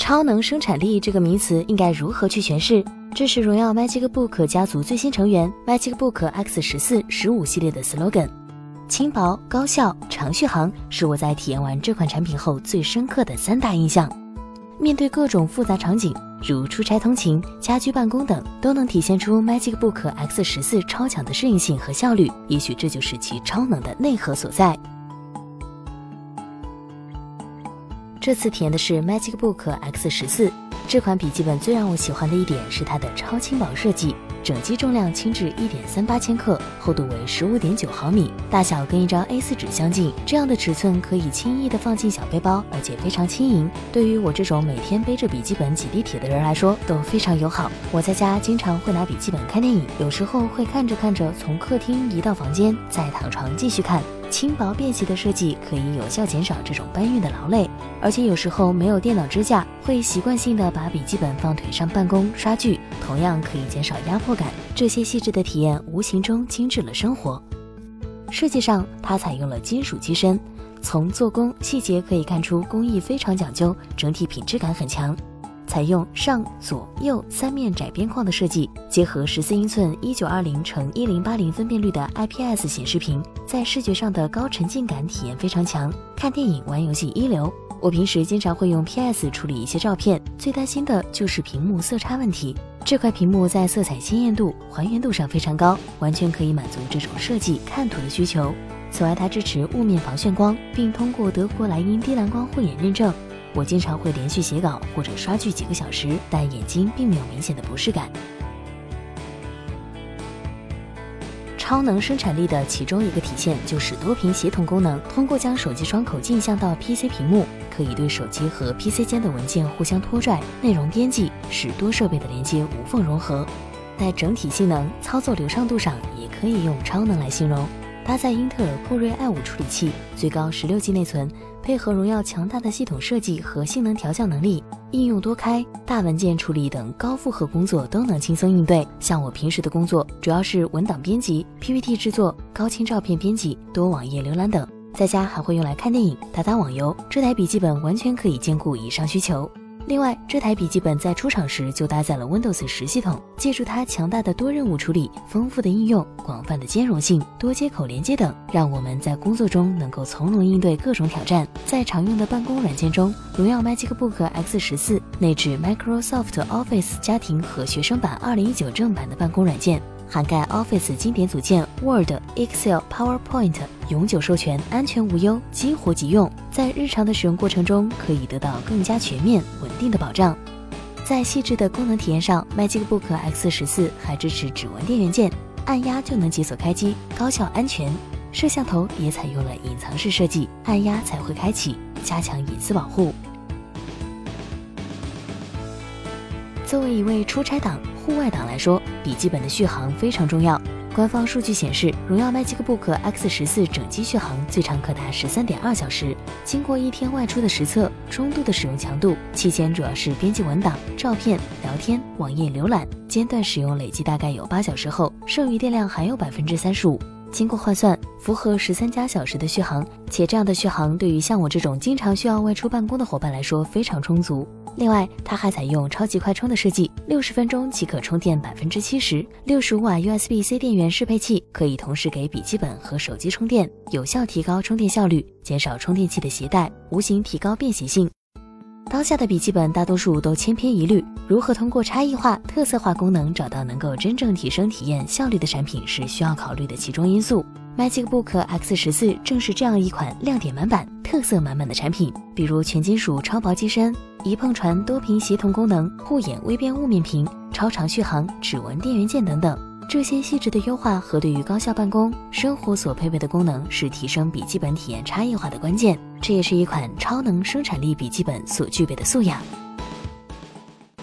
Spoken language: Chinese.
超能生产力这个名词应该如何去诠释？这是荣耀 MagicBook 家族最新成员 MagicBook X 十四、十五系列的 slogan。轻薄、高效、长续航，是我在体验完这款产品后最深刻的三大印象。面对各种复杂场景，如出差、通勤、家居办公等，都能体现出 MagicBook X 十四超强的适应性和效率。也许这就是其超能的内核所在。这次体验的是 MagicBook X 十四这款笔记本，最让我喜欢的一点是它的超轻薄设计。整机重量轻至一点三八千克，厚度为十五点九毫米，大小跟一张 A4 纸相近。这样的尺寸可以轻易的放进小背包，而且非常轻盈。对于我这种每天背着笔记本挤地铁的人来说，都非常友好。我在家经常会拿笔记本看电影，有时候会看着看着从客厅移到房间，再躺床继续看。轻薄便携的设计可以有效减少这种搬运的劳累，而且有时候没有电脑支架，会习惯性的把笔记本放腿上办公刷剧，同样可以减少压迫感。这些细致的体验无形中精致了生活。设计上，它采用了金属机身，从做工细节可以看出工艺非常讲究，整体品质感很强。采用上左右三面窄边框的设计，结合十四英寸一九二零乘一零八零分辨率的 IPS 显示屏，在视觉上的高沉浸感体验非常强。看电影、玩游戏一流。我平时经常会用 PS 处理一些照片，最担心的就是屏幕色差问题。这块屏幕在色彩鲜艳度、还原度上非常高，完全可以满足这种设计看图的需求。此外，它支持雾面防眩光，并通过德国莱茵低蓝光护眼认证。我经常会连续写稿或者刷剧几个小时，但眼睛并没有明显的不适感。超能生产力的其中一个体现就是多屏协同功能。通过将手机窗口镜像到 PC 屏幕，可以对手机和 PC 间的文件互相拖拽、内容编辑，使多设备的连接无缝融合。在整体性能、操作流畅度上，也可以用超能来形容。搭载英特尔酷睿 i5 处理器，最高十六 G 内存。配合荣耀强大的系统设计和性能调教能力，应用多开、大文件处理等高负荷工作都能轻松应对。像我平时的工作主要是文档编辑、PPT 制作、高清照片编辑、多网页浏览等，在家还会用来看电影、打打网游。这台笔记本完全可以兼顾以上需求。另外，这台笔记本在出厂时就搭载了 Windows 十系统，借助它强大的多任务处理、丰富的应用、广泛的兼容性、多接口连接等，让我们在工作中能够从容应对各种挑战。在常用的办公软件中，荣耀 MagicBook X 十四内置 Microsoft Office 家庭和学生版二零一九正版的办公软件。涵盖 Office 经典组件 Word、Excel、PowerPoint，永久授权，安全无忧，激活即用。在日常的使用过程中，可以得到更加全面、稳定的保障。在细致的功能体验上，MagicBook X 十四还支持指纹电源键，按压就能解锁开机，高效安全。摄像头也采用了隐藏式设计，按压才会开启，加强隐私保护。作为一位出差党。户外党来说，笔记本的续航非常重要。官方数据显示，荣耀 MagicBook X 十四整机续航最长可达十三点二小时。经过一天外出的实测，中度的使用强度，期间主要是编辑文档、照片、聊天、网页浏览，间断使用累计大概有八小时后，剩余电量还有百分之三十五。经过换算，符合十三加小时的续航，且这样的续航对于像我这种经常需要外出办公的伙伴来说非常充足。另外，它还采用超级快充的设计，六十分钟即可充电百分之七十。六十五瓦 USB-C 电源适配器可以同时给笔记本和手机充电，有效提高充电效率，减少充电器的携带，无形提高便携性。当下的笔记本大多数都千篇一律，如何通过差异化、特色化功能找到能够真正提升体验效率的产品，是需要考虑的其中因素。MagicBook X 十四正是这样一款亮点满满、特色满满的产品，比如全金属超薄机身、一碰传多屏协同功能、护眼微边雾面屏、超长续航、指纹电源键等等。这些细致的优化和对于高效办公生活所配备的功能，是提升笔记本体验差异化的关键。这也是一款超能生产力笔记本所具备的素养。